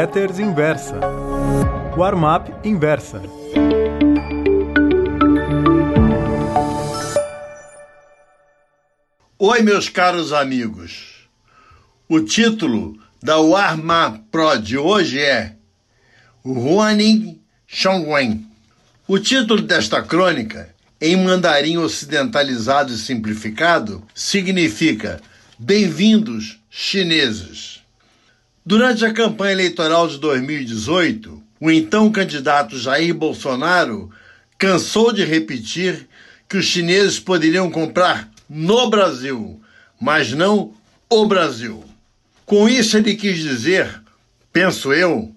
Letters Inversa. Warm-up Inversa. Oi, meus caros amigos. O título da Warm-up Pro de hoje é Huaning Shongwen. O título desta crônica, em mandarim ocidentalizado e simplificado, significa Bem-vindos, chineses. Durante a campanha eleitoral de 2018, o então candidato Jair Bolsonaro cansou de repetir que os chineses poderiam comprar no Brasil, mas não o Brasil. Com isso, ele quis dizer, penso eu,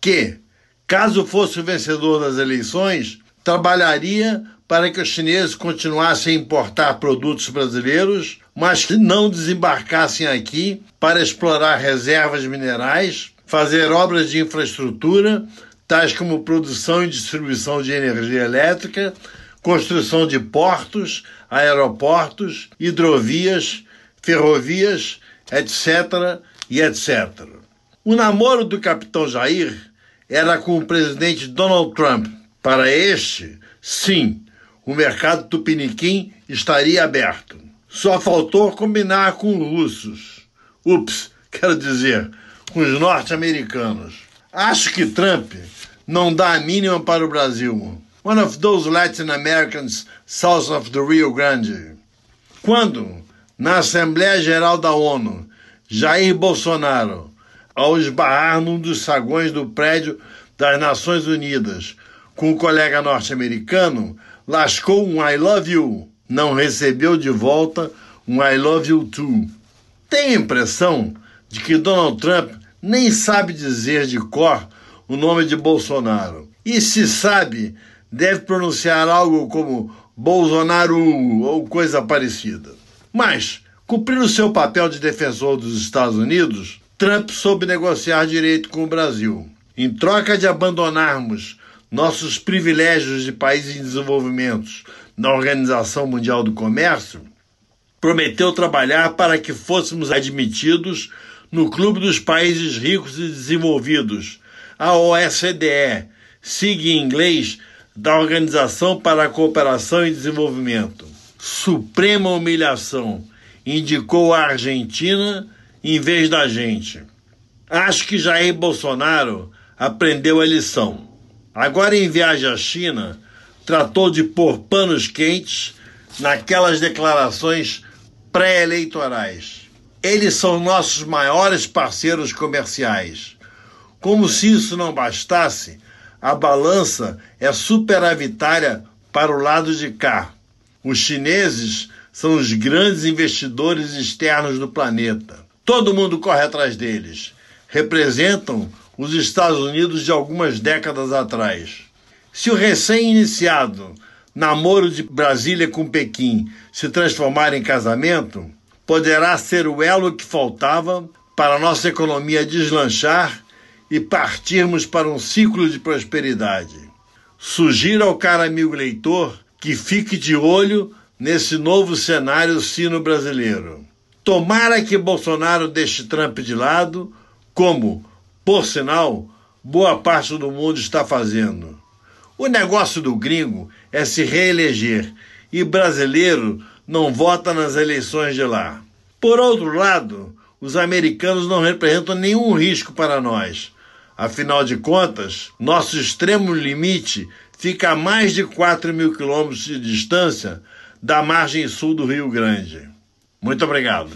que, caso fosse o vencedor das eleições, trabalharia para que os chineses continuassem a importar produtos brasileiros, mas que não desembarcassem aqui para explorar reservas minerais, fazer obras de infraestrutura, tais como produção e distribuição de energia elétrica, construção de portos, aeroportos, hidrovias, ferrovias, etc. e etc. O namoro do capitão Jair era com o presidente Donald Trump. Para este, sim, o mercado tupiniquim estaria aberto. Só faltou combinar com os russos. Ups, quero dizer, com os norte-americanos. Acho que Trump não dá a mínima para o Brasil. One of those Latin Americans south of the Rio Grande. Quando, na Assembleia Geral da ONU, Jair Bolsonaro, ao esbarrar num dos sagões do prédio das Nações Unidas com o colega norte-americano, lascou um I love you, não recebeu de volta um I love you too. Tem a impressão de que Donald Trump nem sabe dizer de cor o nome de Bolsonaro. E se sabe, deve pronunciar algo como Bolsonaro ou coisa parecida. Mas, cumprindo seu papel de defensor dos Estados Unidos, Trump soube negociar direito com o Brasil. Em troca de abandonarmos nossos privilégios de países em desenvolvimento na Organização Mundial do Comércio, prometeu trabalhar para que fôssemos admitidos no Clube dos Países Ricos e Desenvolvidos, a OSDE, sigla em inglês da Organização para a Cooperação e Desenvolvimento. Suprema humilhação, indicou a Argentina em vez da gente. Acho que Jair Bolsonaro aprendeu a lição. Agora, em viagem à China, tratou de pôr panos quentes naquelas declarações pré-eleitorais. Eles são nossos maiores parceiros comerciais. Como se isso não bastasse, a balança é superavitária para o lado de cá. Os chineses são os grandes investidores externos do planeta. Todo mundo corre atrás deles. Representam os Estados Unidos de algumas décadas atrás. Se o recém-iniciado namoro de Brasília com Pequim se transformar em casamento, poderá ser o elo que faltava para a nossa economia deslanchar e partirmos para um ciclo de prosperidade. Sugiro ao caro amigo leitor que fique de olho nesse novo cenário sino-brasileiro. Tomara que Bolsonaro deixe Trump de lado, como, por sinal, boa parte do mundo está fazendo. O negócio do gringo é se reeleger e brasileiro não vota nas eleições de lá. Por outro lado, os americanos não representam nenhum risco para nós. Afinal de contas, nosso extremo limite fica a mais de 4 mil quilômetros de distância da margem sul do Rio Grande. Muito obrigado.